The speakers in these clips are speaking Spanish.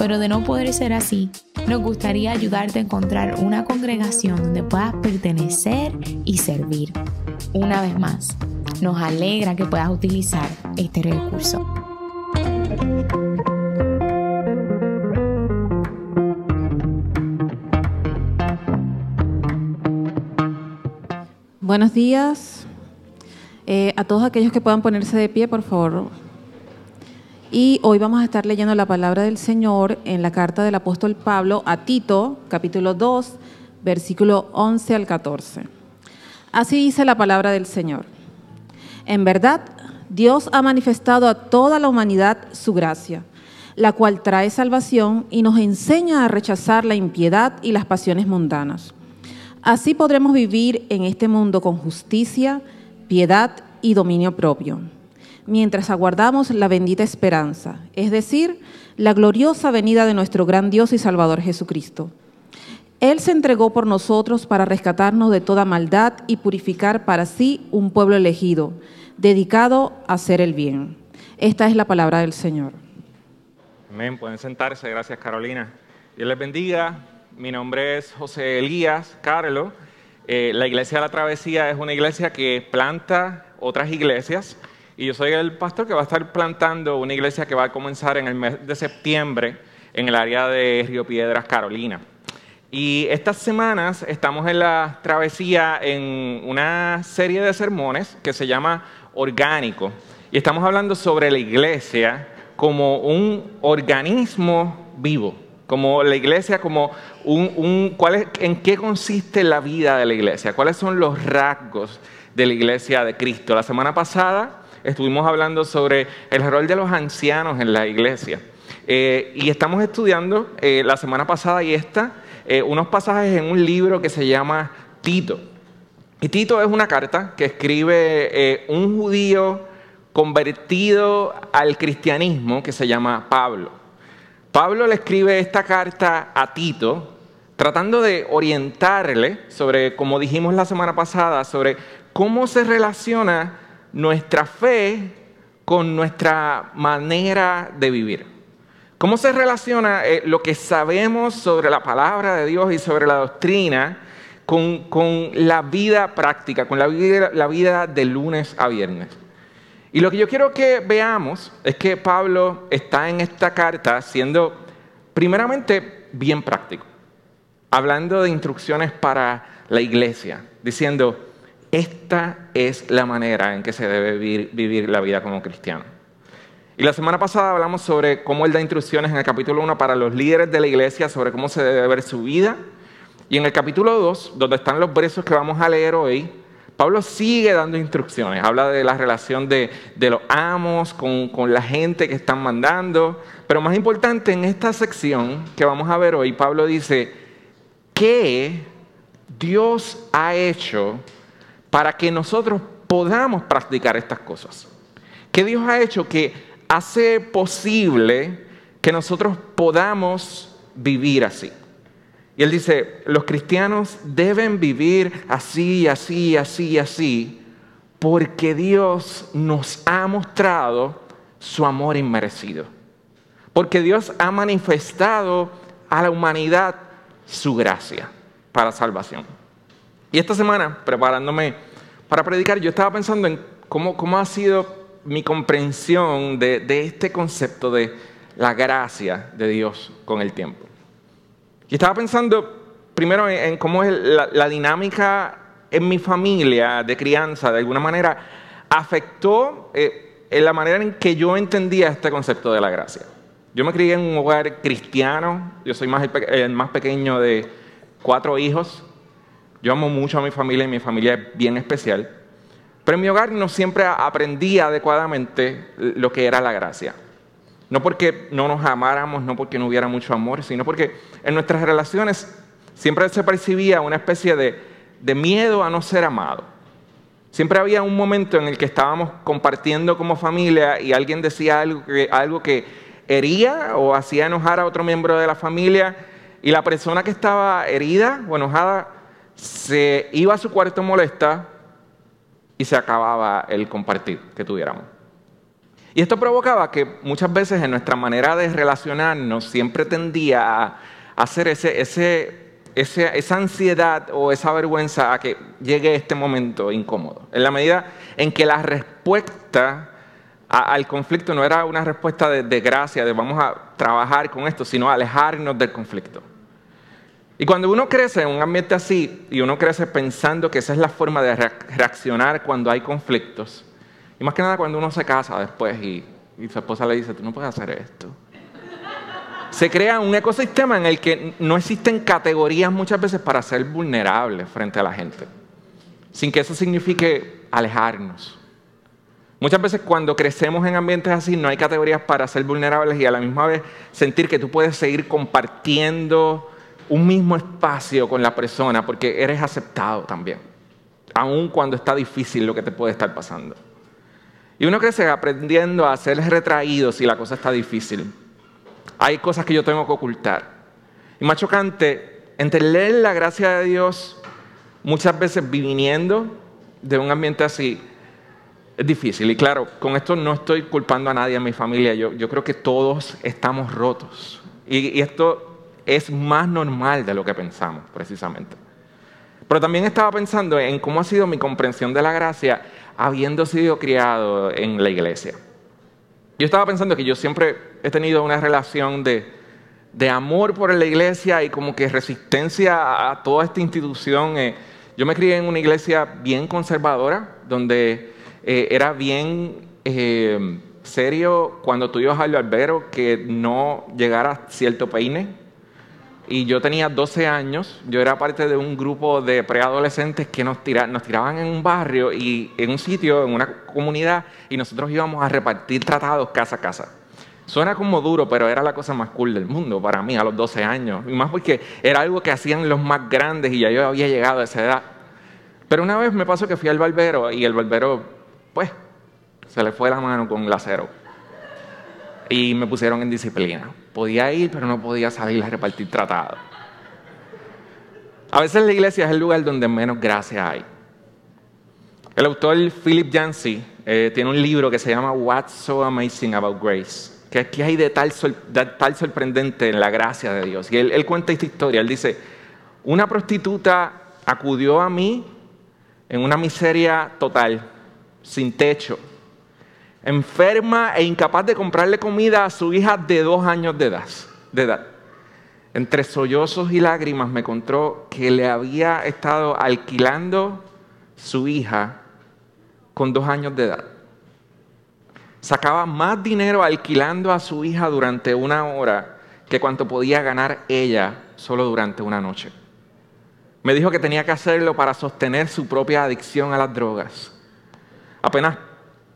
pero de no poder ser así, nos gustaría ayudarte a encontrar una congregación donde puedas pertenecer y servir. Una vez más, nos alegra que puedas utilizar este recurso. Buenos días eh, a todos aquellos que puedan ponerse de pie, por favor. Y hoy vamos a estar leyendo la palabra del Señor en la carta del apóstol Pablo a Tito, capítulo 2, versículo 11 al 14. Así dice la palabra del Señor. En verdad, Dios ha manifestado a toda la humanidad su gracia, la cual trae salvación y nos enseña a rechazar la impiedad y las pasiones mundanas Así podremos vivir en este mundo con justicia, piedad y dominio propio, mientras aguardamos la bendita esperanza, es decir, la gloriosa venida de nuestro gran Dios y Salvador Jesucristo. Él se entregó por nosotros para rescatarnos de toda maldad y purificar para sí un pueblo elegido, dedicado a hacer el bien. Esta es la palabra del Señor. Amén, pueden sentarse, gracias Carolina. Dios les bendiga. Mi nombre es José Elías Carlo. Eh, la Iglesia de la Travesía es una iglesia que planta otras iglesias y yo soy el pastor que va a estar plantando una iglesia que va a comenzar en el mes de septiembre en el área de Río Piedras, Carolina. Y estas semanas estamos en la travesía en una serie de sermones que se llama Orgánico. Y estamos hablando sobre la iglesia como un organismo vivo como la iglesia, como un, ¿cuál en qué consiste la vida de la iglesia, cuáles son los rasgos de la iglesia de Cristo. La semana pasada estuvimos hablando sobre el rol de los ancianos en la iglesia eh, y estamos estudiando eh, la semana pasada y esta eh, unos pasajes en un libro que se llama Tito. Y Tito es una carta que escribe un judío convertido al cristianismo que se llama Pablo. Pablo le escribe esta carta a Tito tratando de orientarle sobre, como dijimos la semana pasada, sobre cómo se relaciona nuestra fe con nuestra manera de vivir. ¿Cómo se relaciona eh, lo que sabemos sobre la palabra de Dios y sobre la doctrina con, la vida práctica, con la vida, la vida de lunes a viernes? Y lo que yo quiero que veamos es que Pablo está en esta carta siendo primeramente bien práctico, hablando de instrucciones para la iglesia, diciendo, esta es la manera en que se debe vivir, la vida como cristiano. Y la semana pasada hablamos sobre cómo él da instrucciones en el capítulo 1 para los líderes de la iglesia sobre cómo se debe ver su vida. Y en el capítulo 2, donde están los versos que vamos a leer hoy, Pablo sigue dando instrucciones, habla de la relación de, los amos con, con, la gente que están mandando, pero más importante en esta sección que vamos a ver hoy, Pablo dice, ¿qué Dios ha hecho para que nosotros podamos practicar estas cosas? ¿Qué Dios ha hecho que hace posible que nosotros podamos vivir así? Y él dice, los cristianos deben vivir así, así, así, así, porque Dios nos ha mostrado su amor inmerecido. Porque Dios ha manifestado a la humanidad su gracia para salvación. Y esta semana, preparándome para predicar, yo estaba pensando en cómo, cómo ha sido mi comprensión de, este concepto de la gracia de Dios con el tiempo. Y estaba pensando primero en, cómo es la, dinámica en mi familia de crianza, de alguna manera, afectó eh, en la manera en que yo entendía este concepto de la gracia. Yo me crié en un hogar cristiano, yo soy más el, más pequeño de cuatro hijos, yo amo mucho a mi familia y mi familia es bien especial, pero en mi hogar no siempre aprendí adecuadamente lo que era la gracia. No porque no nos amáramos, no porque no hubiera mucho amor, sino porque en nuestras relaciones Siempre se percibía una especie de, miedo a no ser amado. Siempre había un momento en el que estábamos compartiendo como familia y alguien decía algo que, algo que hería o hacía enojar a otro miembro de la familia y la persona que estaba herida o enojada se iba a su cuarto molesta y se acababa el compartir que tuviéramos. Y esto provocaba que muchas veces en nuestra manera de relacionarnos siempre tendía a hacer esa ansiedad o esa vergüenza a que llegue este momento incómodo. En la medida en que la respuesta al conflicto no era una respuesta de, de gracia, de vamos a trabajar con esto, sino alejarnos del conflicto. Y cuando uno crece en un ambiente así y uno crece pensando que esa es la forma de reaccionar cuando hay conflictos, y más que nada cuando uno se casa después y, su esposa le dice, tú no puedes hacer esto. Se crea un ecosistema en el que no existen categorías muchas veces para ser vulnerables frente a la gente, sin que eso signifique alejarnos. Muchas veces cuando crecemos en ambientes así no hay categorías para ser vulnerables y a la misma vez sentir que tú puedes seguir compartiendo un mismo espacio con la persona porque eres aceptado también, aun cuando está difícil lo que te puede estar pasando. Y uno crece aprendiendo a ser retraído si la cosa está difícil. Hay cosas que yo tengo que ocultar. Y más chocante, entender la gracia de Dios muchas veces viniendo de un ambiente así es difícil. Y claro, con esto no estoy culpando a nadie en mi familia. Yo, yo creo que todos estamos rotos. Y, y esto es más normal de lo que pensamos, precisamente. Pero también estaba pensando en cómo ha sido mi comprensión de la gracia habiendo sido criado en la iglesia. Yo estaba pensando que yo siempre he tenido una relación de, amor por la iglesia y como que resistencia a toda esta institución. Eh, yo me crié en una iglesia bien conservadora, donde eh, era bien eh, serio cuando tú ibas al que no llegara cierto peine y yo tenía 12 años, yo era parte de un grupo de preadolescentes que nos, nos tiraban en un barrio y en un sitio, en una comunidad, y nosotros íbamos a repartir tratados casa a casa. Suena como duro, pero era la cosa más cool del mundo para mí a los 12 años. Y más porque era algo que hacían los más grandes y ya yo había llegado a esa edad. Pero una vez me pasó que fui al barbero y el barbero, pues, se le fue la mano con el acero. Y me pusieron en disciplina. Podía ir, pero no podía salir a repartir tratados. A veces la iglesia es el lugar donde menos gracia hay. El autor Philip Yancey eh, tiene un libro que se llama What's So Amazing About Grace, que aquí hay de tal, sorprendente en la gracia de Dios. Y él, él cuenta esta historia. Él dice, una prostituta acudió a mí en una miseria total, sin techo, enferma e incapaz de comprarle comida a su hija de dos años de edad. Entre sollozos y lágrimas me contó que le había estado alquilando su hija con dos años de edad. Sacaba más dinero alquilando a su hija durante una hora que cuanto podía ganar ella solo durante una noche. Me dijo que tenía que hacerlo para sostener su propia adicción a las drogas. Apenas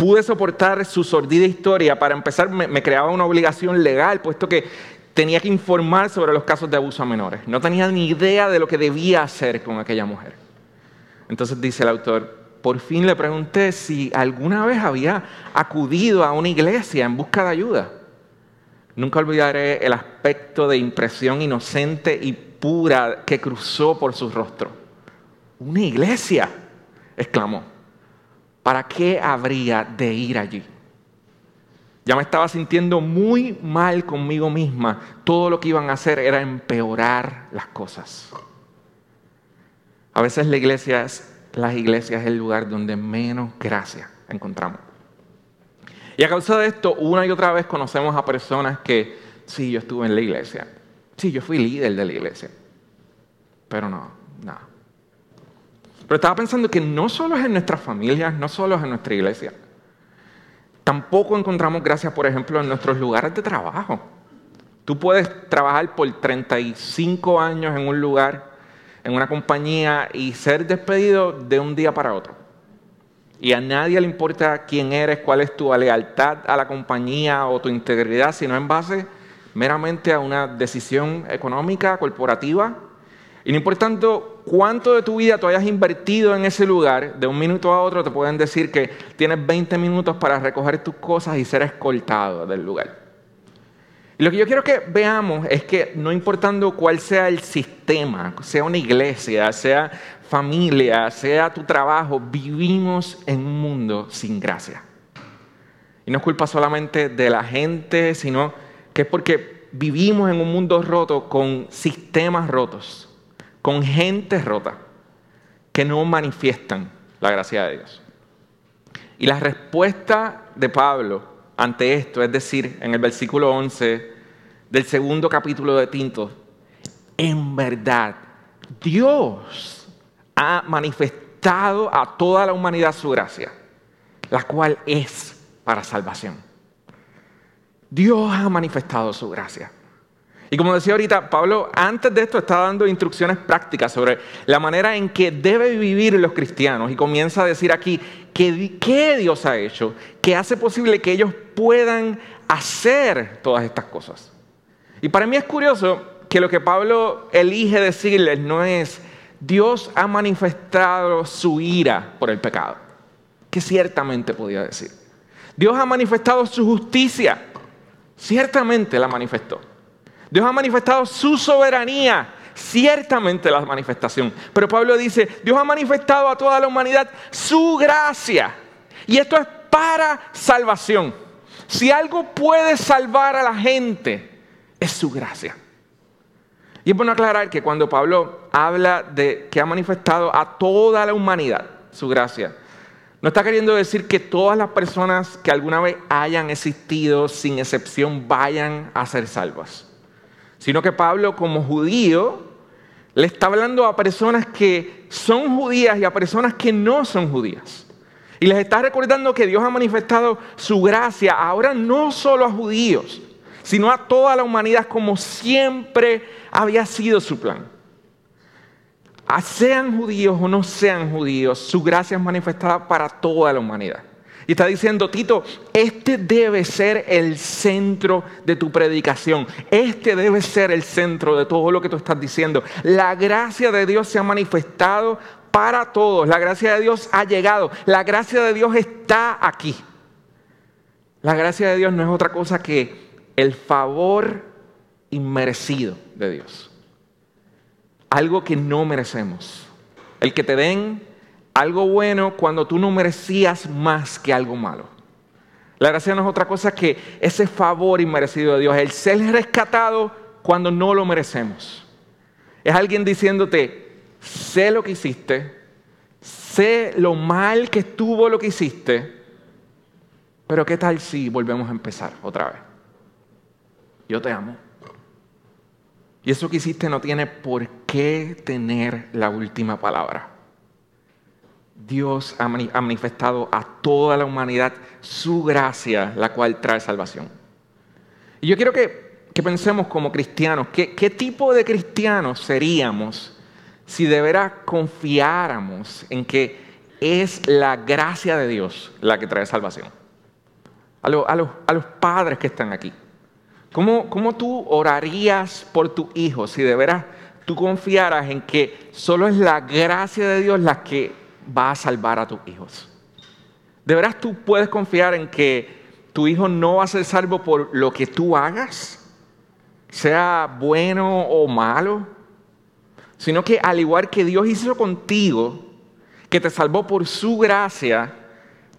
pude soportar su sordida historia. Para empezar, me, creaba una obligación legal, puesto que tenía que informar sobre los casos de abuso a menores. No tenía ni idea de lo que debía hacer con aquella mujer. Entonces dice el autor, por fin le pregunté si alguna vez había acudido a una iglesia en busca de ayuda. Nunca olvidaré el aspecto de impresión inocente y pura que cruzó por su rostro. ¿Una iglesia? exclamó. ¿Para qué habría de ir allí? Ya me estaba sintiendo muy mal conmigo misma. Todo lo que iban a hacer era empeorar las cosas. A veces la iglesia es, las iglesias es el lugar donde menos gracia encontramos. Y a causa de esto, una y otra vez conocemos a personas que, sí, yo estuve en la iglesia. Sí, yo fui líder de la iglesia. Pero no, no. Pero estaba pensando que no solo es en nuestras familias, no solo es en nuestra iglesia. Tampoco encontramos gracias, por ejemplo, en nuestros lugares de trabajo. Tú puedes trabajar por 35 años en un lugar, en una compañía, y ser despedido de un día para otro. Y a nadie le importa quién eres, cuál es tu lealtad a la compañía o tu integridad, sino en base meramente a una decisión económica, corporativa, Y no importando cuánto de tu vida tú hayas invertido en ese lugar, de un minuto a otro te pueden decir que tienes 20 minutos para recoger tus cosas y ser escoltado del lugar. Y lo que yo quiero que veamos es que no importando cuál sea el sistema, sea una iglesia, sea familia, sea tu trabajo, vivimos en un mundo sin gracia. Y no es culpa solamente de la gente, sino que es porque vivimos en un mundo roto con sistemas rotos con gente rota que no manifiestan la gracia de Dios. Y la respuesta de Pablo ante esto, es decir, en el versículo 11 del segundo capítulo de Tinto, en verdad, Dios ha manifestado a toda la humanidad su gracia, la cual es para salvación. Dios ha manifestado su gracia. Y como decía ahorita, Pablo antes de esto está dando instrucciones prácticas sobre la manera en que deben vivir los cristianos y comienza a decir aquí que, qué Dios ha hecho que hace posible que ellos puedan hacer todas estas cosas. Y para mí es curioso que lo que Pablo elige decirles no es Dios ha manifestado su ira por el pecado, que ciertamente podía decir. Dios ha manifestado su justicia, ciertamente la manifestó. Dios ha manifestado su soberanía, ciertamente la manifestación. Pero Pablo dice, Dios ha manifestado a toda la humanidad su gracia. Y esto es para salvación. Si algo puede salvar a la gente, es su gracia. Y es bueno aclarar que cuando Pablo habla de que ha manifestado a toda la humanidad su gracia, no está queriendo decir que todas las personas que alguna vez hayan existido, sin excepción, vayan a ser salvas sino que Pablo como judío le está hablando a personas que son judías y a personas que no son judías. Y les está recordando que Dios ha manifestado su gracia ahora no solo a judíos, sino a toda la humanidad como siempre había sido su plan. sean judíos o no sean judíos, su gracia es manifestada para toda la humanidad. Y está diciendo, Tito, este debe ser el centro de tu predicación. Este debe ser el centro de todo lo que tú estás diciendo. La gracia de Dios se ha manifestado para todos. La gracia de Dios ha llegado. La gracia de Dios está aquí. La gracia de Dios no es otra cosa que el favor inmerecido de Dios. Algo que no merecemos. El que te den algo bueno cuando tú no merecías más que algo malo. La gracia no es otra cosa que ese favor inmerecido de Dios, el ser rescatado cuando no lo merecemos. Es alguien diciéndote, sé lo que hiciste, sé lo mal que estuvo lo que hiciste, pero ¿qué tal si volvemos a empezar otra vez? Yo te amo. Y eso que hiciste no tiene por qué tener la última palabra. Dios ha manifestado a toda la humanidad su gracia, la cual trae salvación. Y yo quiero que, pensemos como cristianos, ¿qué, ¿qué, tipo de cristianos seríamos si de veras confiáramos en que es la gracia de Dios la que trae salvación? A, a, los, a los, padres que están aquí. ¿Cómo, ¿Cómo tú orarías por tu hijo si de veras tú confiaras en que solo es la gracia de Dios la que va a salvar a tus hijos. ¿De veras tú puedes confiar en que tu hijo no va a ser salvo por lo que tú hagas? Sea bueno o malo. Sino que al igual que Dios hizo contigo, que te salvó por su gracia,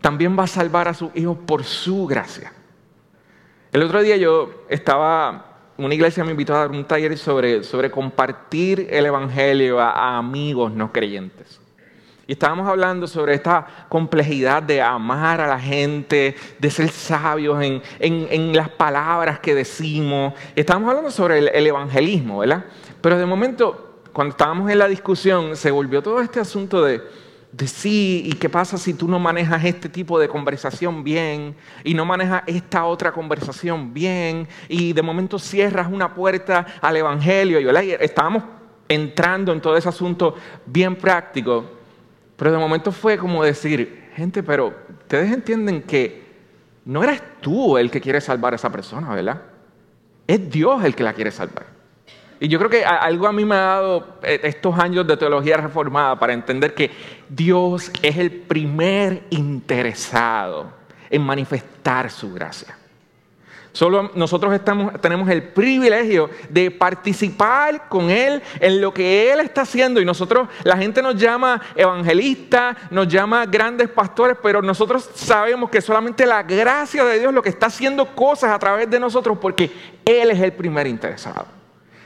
también va a salvar a sus hijos por su gracia. El otro día yo estaba, una iglesia me invitó a dar un taller sobre, sobre compartir el Evangelio a amigos no creyentes. Y estábamos hablando sobre esta complejidad de amar a la gente, de ser sabios en, las palabras que decimos. Estábamos hablando sobre el, evangelismo, ¿verdad? Pero de momento, cuando estábamos en la discusión, se volvió todo este asunto de, sí, ¿y qué pasa si tú no manejas este tipo de conversación bien y no manejas esta otra conversación bien y de momento cierras una puerta al Evangelio? Y estábamos entrando en todo ese asunto bien práctico. Pero de momento fue como decir, gente, pero ustedes entienden que no eres tú el que quiere salvar a esa persona, ¿verdad? Es Dios el que la quiere salvar. Y yo creo que algo a mí me ha dado eh, estos años de teología reformada para entender que Dios es el primer interesado en manifestar su gracia. Solo nosotros tenemos el privilegio de participar con Él en lo que Él está haciendo. Y nosotros, la gente nos llama evangelistas, nos llama grandes pastores, pero nosotros sabemos que solamente la gracia de Dios lo que está haciendo cosas a través de nosotros porque Él es el primer interesado.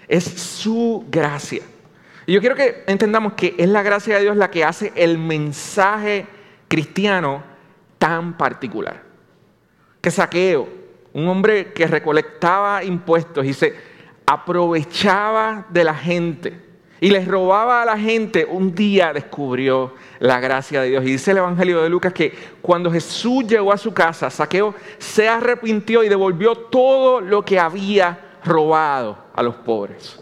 Es su gracia. Y yo quiero que entendamos que es la gracia de Dios la que hace el mensaje cristiano tan particular. Que saqueo un hombre que recolectaba impuestos y se aprovechaba de la gente y les robaba a la gente, un día descubrió la gracia de Dios. Y dice el Evangelio de Lucas que cuando Jesús llegó a su casa, Saqueo se arrepintió y devolvió todo lo que había robado a los pobres.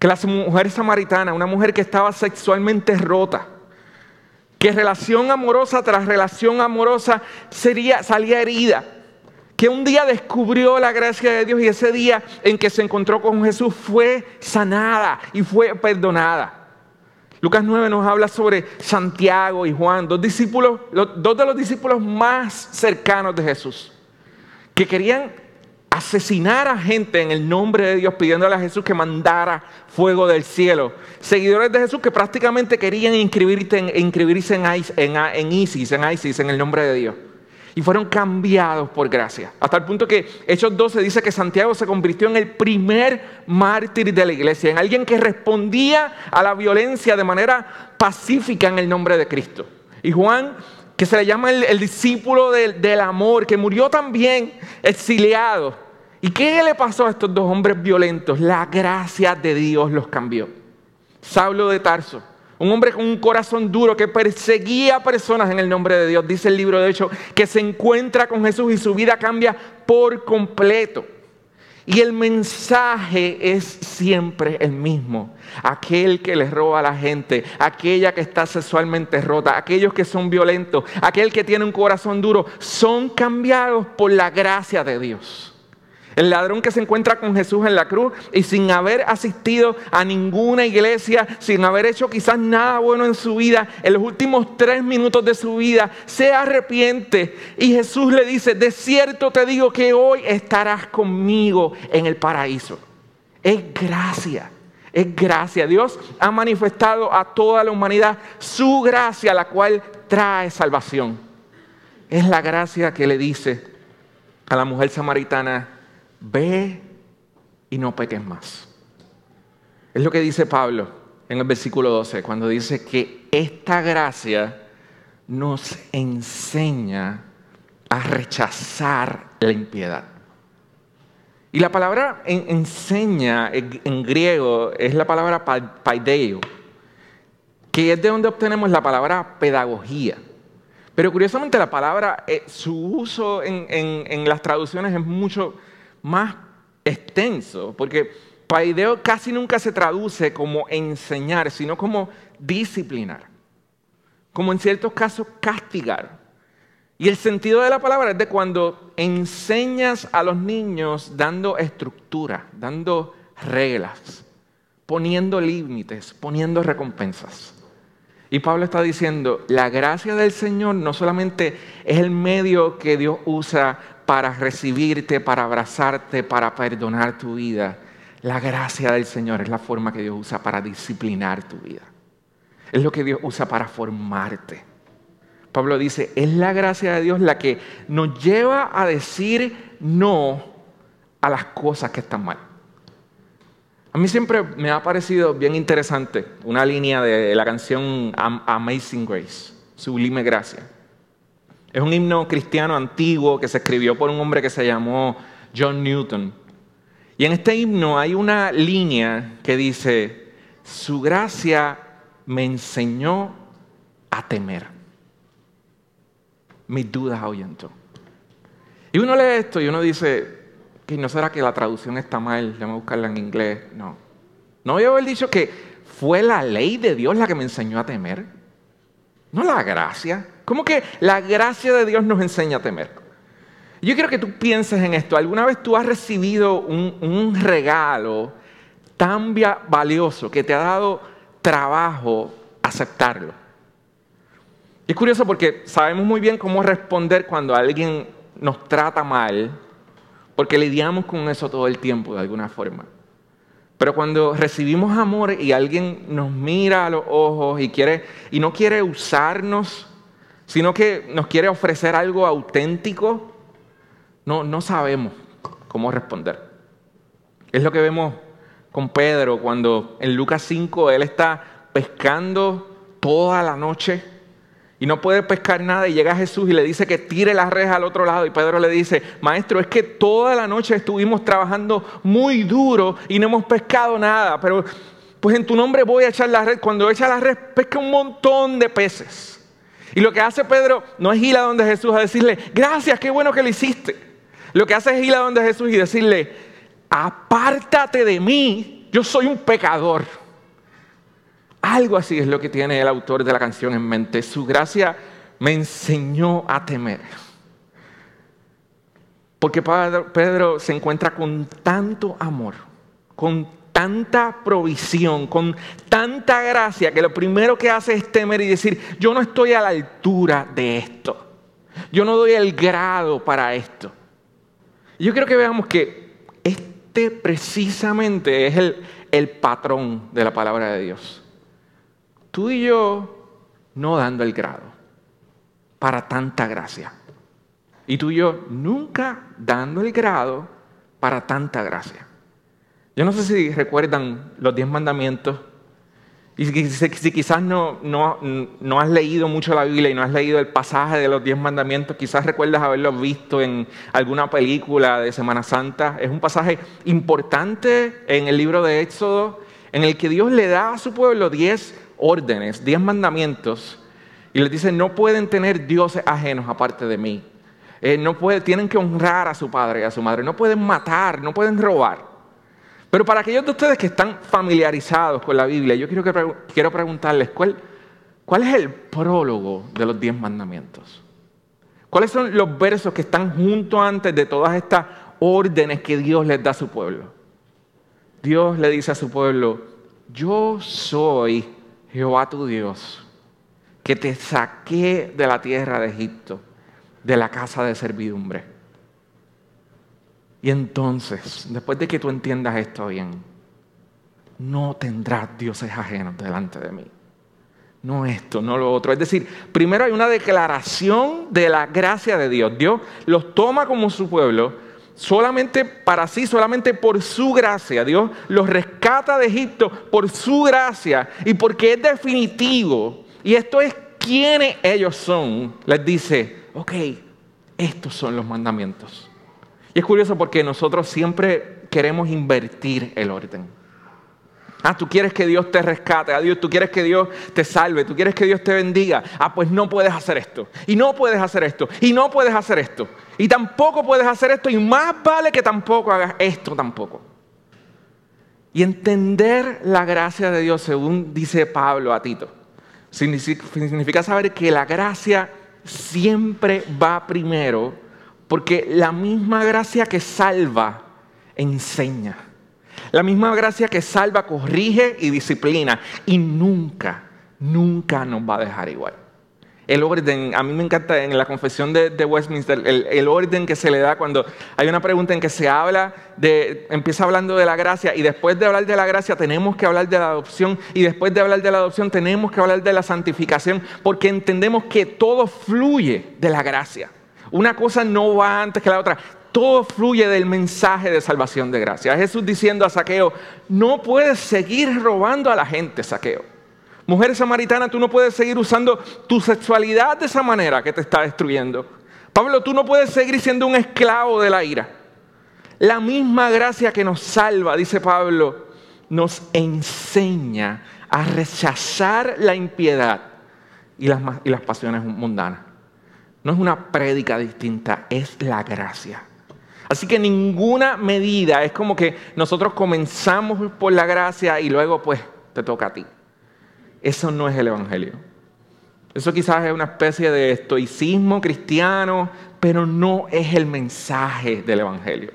Que la mujer samaritana, una mujer que estaba sexualmente rota, que relación amorosa tras relación amorosa sería, salía herida que un día descubrió la gracia de Dios y ese día en que se encontró con Jesús fue sanada y fue perdonada. Lucas 9 nos habla sobre Santiago y Juan, dos, discípulos, dos de los discípulos más cercanos de Jesús, que querían asesinar a gente en el nombre de Dios, pidiéndole a Jesús que mandara fuego del cielo. Seguidores de Jesús que prácticamente querían inscribirse en, en ISIS, en el nombre de Dios y fueron cambiados por gracia. Hasta el punto que Hechos 12 dice que Santiago se convirtió en el primer mártir de la iglesia, en alguien que respondía a la violencia de manera pacífica en el nombre de Cristo. Y Juan, que se le llama el, discípulo del, del amor, que murió también exiliado. ¿Y qué le pasó a estos dos hombres violentos? La gracia de Dios los cambió. Saulo de Tarso un hombre con un corazón duro que perseguía a personas en el nombre de Dios. Dice el libro de hecho que se encuentra con Jesús y su vida cambia por completo. Y el mensaje es siempre el mismo. Aquel que le roba a la gente, aquella que está sexualmente rota, aquellos que son violentos, aquel que tiene un corazón duro, son cambiados por la gracia de Dios. El ladrón que se encuentra con Jesús en la cruz y sin haber asistido a ninguna iglesia, sin haber hecho quizás nada bueno en su vida, en los últimos tres minutos de su vida, se arrepiente y Jesús le dice, de cierto te digo que hoy estarás conmigo en el paraíso. Es gracia. Es gracia. Dios ha manifestado a toda la humanidad su gracia, la cual trae salvación. Es la gracia que le dice a la mujer samaritana, ve y no peques más. Es lo que dice Pablo en el versículo 12, cuando dice que esta gracia nos enseña a rechazar la impiedad. Y la palabra enseña en, griego es la palabra paideio, que es de donde obtenemos la palabra pedagogía. Pero curiosamente la palabra, eh, su uso en las traducciones es mucho más extenso, porque paideo casi nunca se traduce como enseñar, sino como disciplinar, como en ciertos casos castigar. Y el sentido de la palabra es de cuando enseñas a los niños dando estructura, dando reglas, poniendo límites, poniendo recompensas. Y Pablo está diciendo, la gracia del Señor no solamente es el medio que Dios usa para recibirte, para abrazarte, para perdonar tu vida. La gracia del Señor es la forma que Dios usa para disciplinar tu vida. Es lo que Dios usa para formarte. Pablo dice, es la gracia de Dios la que nos lleva a decir no a las cosas que están mal. A mí siempre me ha parecido bien interesante una línea de la canción Amazing Grace, Sublime Gracia. Es un himno cristiano antiguo que se escribió por un hombre que se llamó John Newton. Y en este himno hay una línea que dice, su gracia me enseñó a temer. Mis dudas ahuyentó. Y uno lee esto y uno dice, que no será que la traducción está mal, déjame buscarla en inglés. No. No voy a haber dicho que fue la ley de Dios la que me enseñó a temer. No la gracia. ¿Cómo que la gracia de Dios nos enseña a temer? Yo quiero que tú pienses en esto. ¿Alguna vez tú has recibido un, regalo tan valioso que te ha dado trabajo aceptarlo. Y es curioso porque sabemos muy bien cómo responder cuando alguien nos trata mal, porque lidiamos con eso todo el tiempo de alguna forma. Pero cuando recibimos amor y alguien nos mira a los ojos y, quiere, y no quiere usarnos, sino que nos quiere ofrecer algo auténtico, no, no sabemos cómo responder. Es lo que vemos con Pedro cuando en Lucas 5 él está pescando toda la noche y no puede pescar nada y llega Jesús y le dice que tire la red al otro lado y Pedro le dice, maestro, es que toda la noche estuvimos trabajando muy duro y no hemos pescado nada, pero pues en tu nombre voy a echar la red. Cuando echa la red pesca un montón de peces. Y lo que hace Pedro no es ir a donde Jesús a decirle, gracias, qué bueno que lo hiciste. Lo que hace es ir a donde Jesús y decirle, apártate de mí, yo soy un pecador. Algo así es lo que tiene el autor de la canción en mente. Su gracia me enseñó a temer. Porque Pedro se encuentra con tanto amor, con tanta provisión, con tanta gracia, que lo primero que hace es temer y decir, yo no estoy a la altura de esto. Yo no doy el grado para esto. Yo quiero que veamos que este precisamente es el patrón de la palabra de Dios tú y yo no dando el grado para tanta gracia. Y tú y yo nunca dando el grado para tanta gracia. Yo no sé si recuerdan los diez mandamientos. Y si, quizás no, no, no, has leído mucho la Biblia y no has leído el pasaje de los diez mandamientos, quizás recuerdas haberlos visto en alguna película de Semana Santa. Es un pasaje importante en el libro de Éxodo en el que Dios le da a su pueblo diez órdenes, diez mandamientos, y les dice, no pueden tener dioses ajenos aparte de mí. Eh, no tienen que honrar a su padre y a su madre, no pueden matar, no pueden robar. Pero para aquellos de ustedes que están familiarizados con la Biblia, yo quiero, que, quiero preguntarles, ¿cuál, ¿cuál es el prólogo de los diez mandamientos? ¿Cuáles son los versos que están junto antes de todas estas órdenes que Dios les da a su pueblo? Dios le dice a su pueblo, yo soy Jehová tu Dios, que te saqué de la tierra de Egipto, de la casa de servidumbre. Y entonces, después de que tú entiendas esto bien, no tendrás dioses ajenos delante de mí. No esto, no lo otro. Es decir, primero hay una declaración de la gracia de Dios. Dios los toma como su pueblo solamente para sí, solamente por su gracia. Dios los rescata de Egipto por su gracia y porque es definitivo. Y esto es quienes ellos son. Les dice, ok, estos son los mandamientos. Y es curioso porque nosotros siempre queremos invertir el orden. Ah, tú quieres que Dios te rescate, a Dios, tú quieres que Dios te salve, tú quieres que Dios te bendiga. Ah, pues no puedes hacer esto, y no puedes hacer esto, y no puedes hacer esto, y tampoco puedes hacer esto, y más vale que tampoco hagas esto tampoco. Y entender la gracia de Dios, según dice Pablo a Tito, significa saber que la gracia siempre va primero, porque la misma gracia que salva enseña. La misma gracia que salva, corrige y disciplina. Y nunca, nunca nos va a dejar igual. El orden, a mí me encanta en la confesión de, Westminster, el, orden que se le da cuando hay una pregunta en que se habla de, empieza hablando de la gracia y después de hablar de la gracia tenemos que hablar de la adopción y después de hablar de la adopción tenemos que hablar de la santificación porque entendemos que todo fluye de la gracia. Una cosa no va antes que la otra todo fluye del mensaje de salvación de gracia. Jesús diciendo a Saqueo, no puedes seguir robando a la gente, Saqueo. Mujer samaritana, tú no puedes seguir usando tu sexualidad de esa manera que te está destruyendo. Pablo, tú no puedes seguir siendo un esclavo de la ira. La misma gracia que nos salva, dice Pablo, nos enseña a rechazar la impiedad y las, y las pasiones mundanas. No es una prédica distinta, es la gracia. Así que ninguna medida es como que nosotros comenzamos por la gracia y luego pues te toca a ti. Eso no es el Evangelio. Eso quizás es una especie de estoicismo cristiano, pero no es el mensaje del Evangelio.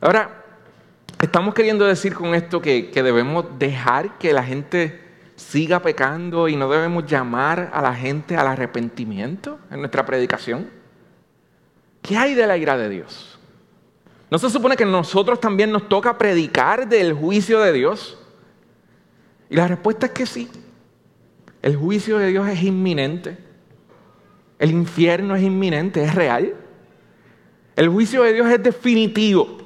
Ahora, Estamos queriendo decir con esto que, que debemos dejar que la gente siga pecando y no debemos llamar a la gente al arrepentimiento en nuestra predicación. ¿Qué hay de la ira de Dios? ¿No se supone que nosotros también nos toca predicar del juicio de Dios? Y la respuesta es que sí. El juicio de Dios es inminente. El infierno es inminente, es real. El juicio de Dios es definitivo,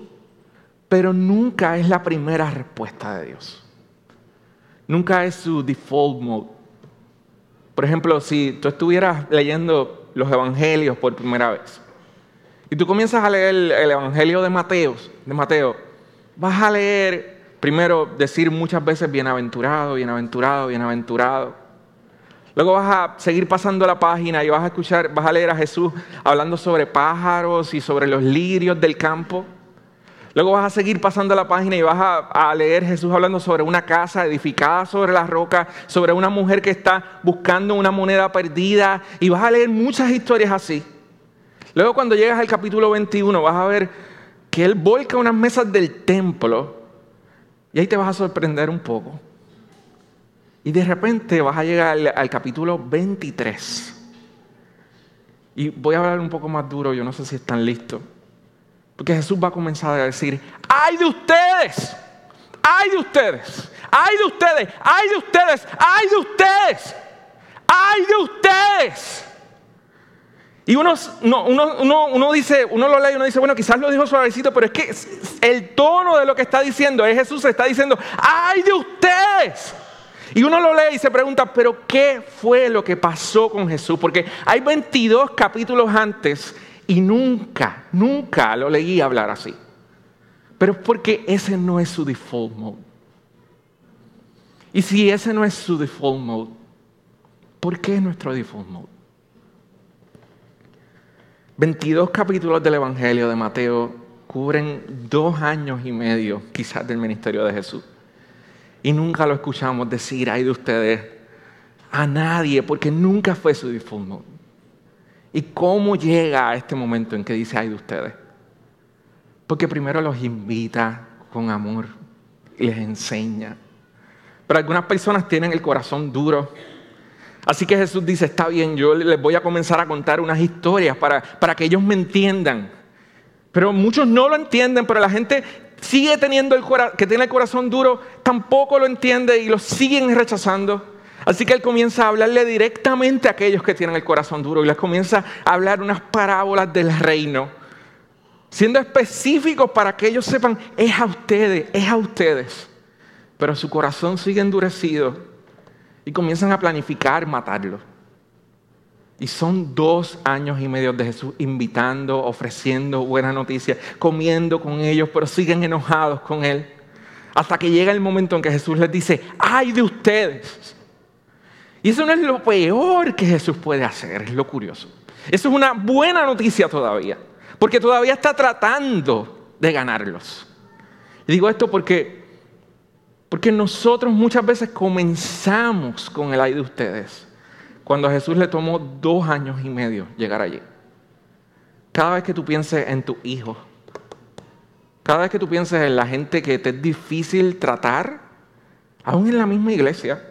pero nunca es la primera respuesta de Dios. Nunca es su default mode. Por ejemplo, si tú estuvieras leyendo los evangelios por primera vez y tú comienzas a leer el evangelio de Mateo, de Mateo, vas a leer primero decir muchas veces bienaventurado, bienaventurado, bienaventurado. Luego vas a seguir pasando la página y vas a escuchar, vas a leer a Jesús hablando sobre pájaros y sobre los lirios del campo. Luego vas a seguir pasando la página y vas a, a, leer Jesús hablando sobre una casa edificada sobre la roca, sobre una mujer que está buscando una moneda perdida y vas a leer muchas historias así. Luego cuando llegas al capítulo 21 vas a ver que él volca unas mesas del templo y ahí te vas a sorprender un poco. Y de repente vas a llegar al, al capítulo 23. Y voy a hablar un poco más duro, yo no sé si están listos. Porque Jesús va a comenzar a decir, ¡ay de ustedes! ¡ay de ustedes! ¡ay de ustedes! ¡ay de ustedes! ¡ay de ustedes! ¡ay de ustedes! Y uno, no, uno, uno, uno, dice, uno lo lee y uno dice, bueno, quizás lo dijo suavecito, pero es que el tono de lo que está diciendo es Jesús está diciendo, ¡ay de ustedes! Y uno lo lee y se pregunta, pero ¿qué fue lo que pasó con Jesús? Porque hay 22 capítulos antes y nunca, nunca lo leí hablar así. Pero es porque ese no es su default mode. Y si ese no es su default mode, ¿por qué es nuestro default mode? 22 capítulos del Evangelio de Mateo cubren dos años y medio quizás del ministerio de Jesús. Y nunca lo escuchamos decir, ay de ustedes, a nadie, porque nunca fue su mode. ¿Y cómo llega a este momento en que dice, ay de ustedes? Porque primero los invita con amor y les enseña. Pero algunas personas tienen el corazón duro Así que Jesús dice, está bien, yo les voy a comenzar a contar unas historias para, para que ellos me entiendan. Pero muchos no lo entienden, pero la gente sigue teniendo el que tiene el corazón duro, tampoco lo entiende y lo siguen rechazando. Así que él comienza a hablarle directamente a aquellos que tienen el corazón duro y les comienza a hablar unas parábolas del reino, siendo específicos para que ellos sepan, es a ustedes, es a ustedes. Pero su corazón sigue endurecido y comienzan a planificar matarlo. Y son dos años y medio de Jesús invitando, ofreciendo buena noticia, comiendo con ellos, pero siguen enojados con Él. Hasta que llega el momento en que Jesús les dice, ay de ustedes. Y eso no es lo peor que Jesús puede hacer, es lo curioso. Eso es una buena noticia todavía, porque todavía está tratando de ganarlos. Y digo esto porque porque nosotros muchas veces comenzamos con el ay de ustedes, cuando a Jesús le tomó dos años y medio llegar allí. Cada vez que tú pienses en tu hijo, cada vez que tú pienses en la gente que te es difícil tratar, aún en la misma iglesia,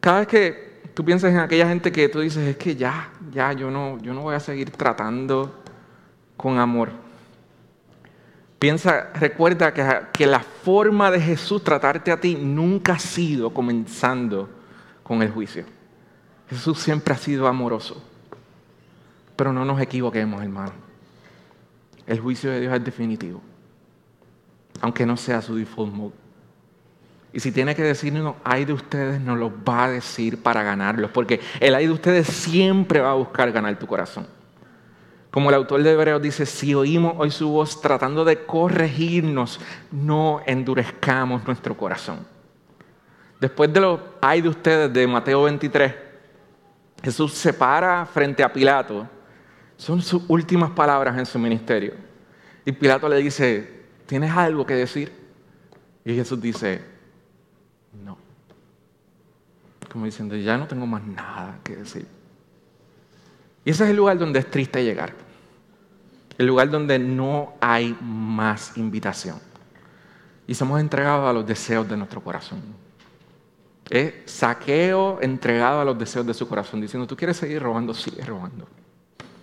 cada vez que tú pienses en aquella gente que tú dices, es que ya, ya, yo no, yo no voy a seguir tratando con amor. Piensa, recuerda que, la forma de Jesús tratarte a ti nunca ha sido comenzando con el juicio. Jesús siempre ha sido amoroso. Pero no nos equivoquemos, hermano. El juicio de Dios es definitivo. Aunque no sea su default mode. Y si tiene que decirnos, hay de ustedes, nos lo va a decir para ganarlos. Porque el hay de ustedes siempre va a buscar ganar tu corazón. Como el autor de Hebreos dice, si oímos hoy su voz tratando de corregirnos, no endurezcamos nuestro corazón. Después de lo hay de ustedes de Mateo 23, Jesús se para frente a Pilato. Son sus últimas palabras en su ministerio. Y Pilato le dice, ¿tienes algo que decir? Y Jesús dice, no. Como diciendo, ya no tengo más nada que decir. Y ese es el lugar donde es triste llegar el lugar donde no hay más invitación. y somos entregados a los deseos de nuestro corazón. Es saqueo entregado a los deseos de su corazón, diciendo, tú quieres seguir robando, sigue robando.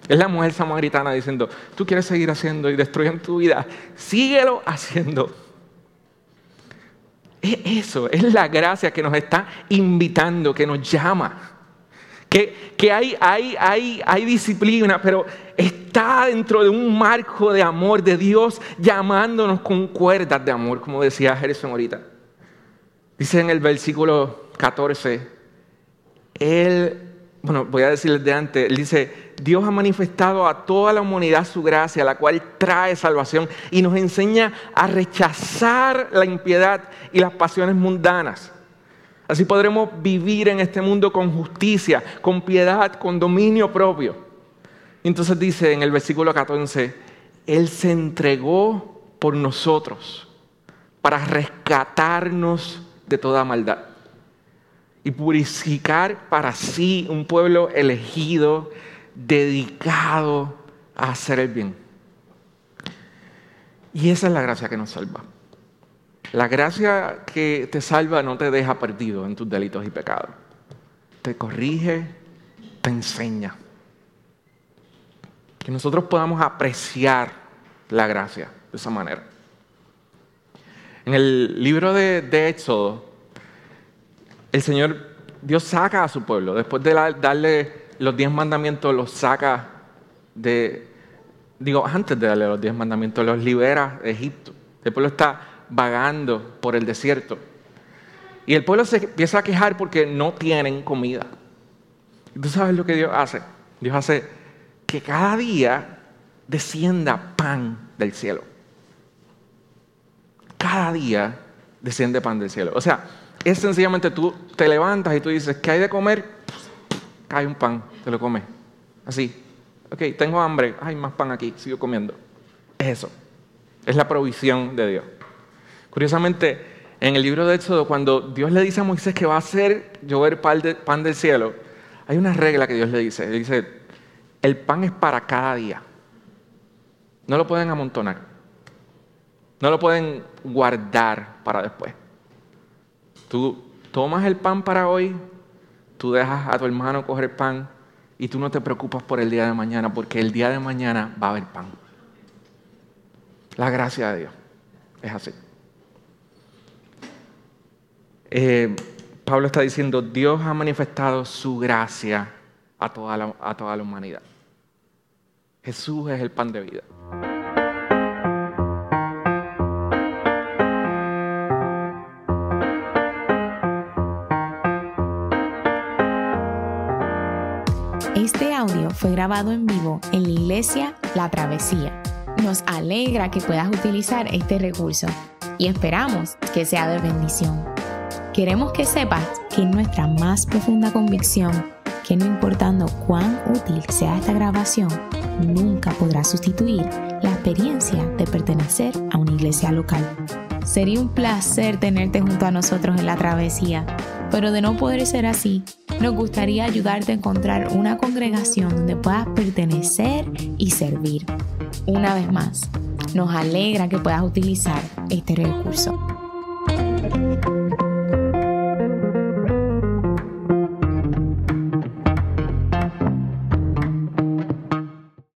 Es la mujer samaritana diciendo, tú quieres seguir haciendo y destruyendo tu vida, síguelo haciendo. Es eso, es la gracia que nos está invitando, que nos llama. Que, hay, hay disciplina, pero está dentro de un marco de amor de Dios llamándonos con cuerdas de amor, como decía Gerson ahorita. Dice en el versículo 14, Él, bueno, voy a decirles de antes, Él dice, Dios ha manifestado a toda la humanidad su gracia, la cual trae salvación y nos enseña a rechazar la impiedad y las pasiones mundanas. Así podremos vivir en este mundo con justicia, con piedad, con dominio propio. Entonces dice en el versículo 14, Él se entregó por nosotros para rescatarnos de toda maldad y purificar para sí un pueblo elegido dedicado a hacer el bien. Y esa es la gracia que nos salva. La gracia que te salva no te deja perdido en tus delitos y pecados. Te corrige, te enseña. Que nosotros podamos apreciar la gracia de esa manera. En el libro de, Éxodo, el Señor, Dios saca a su pueblo. Después de darle los diez mandamientos los saca de, digo, antes de darle los diez mandamientos, los libera de Egipto. El pueblo está vagando por el desierto. Y el pueblo se empieza a quejar porque no tienen comida. ¿Y tú sabes lo que Dios hace? Dios hace que cada día descienda pan del cielo. Cada día desciende pan del cielo. O sea, es sencillamente tú te levantas y tú dices, ¿qué hay de comer? Hay un pan, te lo comes. Así. Ok, tengo hambre, hay más pan aquí, sigo comiendo. Es eso. Es la provisión de Dios. Curiosamente, en el libro de Éxodo, cuando Dios le dice a Moisés que va a hacer llover pan del cielo, hay una regla que Dios le dice. Le dice, el pan es para cada día. No lo pueden amontonar. No lo pueden guardar para después. Tú tomas el pan para hoy, tú dejas a tu hermano coger pan y tú no te preocupas por el día de mañana, porque el día de mañana va a haber pan. La gracia de Dios es así. Eh, Pablo está diciendo, Dios ha manifestado su gracia a toda, a toda la humanidad. Jesús es el pan de vida. Este audio fue grabado en vivo en la iglesia La Travesía. Nos alegra que puedas utilizar este recurso y esperamos que sea de bendición. Queremos que sepas que nuestra más profunda convicción que no importando cuán útil sea esta grabación, nunca podrá sustituir la experiencia de pertenecer a una iglesia local. Sería un placer tenerte junto a nosotros en la travesía, pero de no poder ser así, nos gustaría ayudarte a encontrar una congregación donde puedas pertenecer y servir. Una vez más, nos alegra que puedas utilizar este recurso.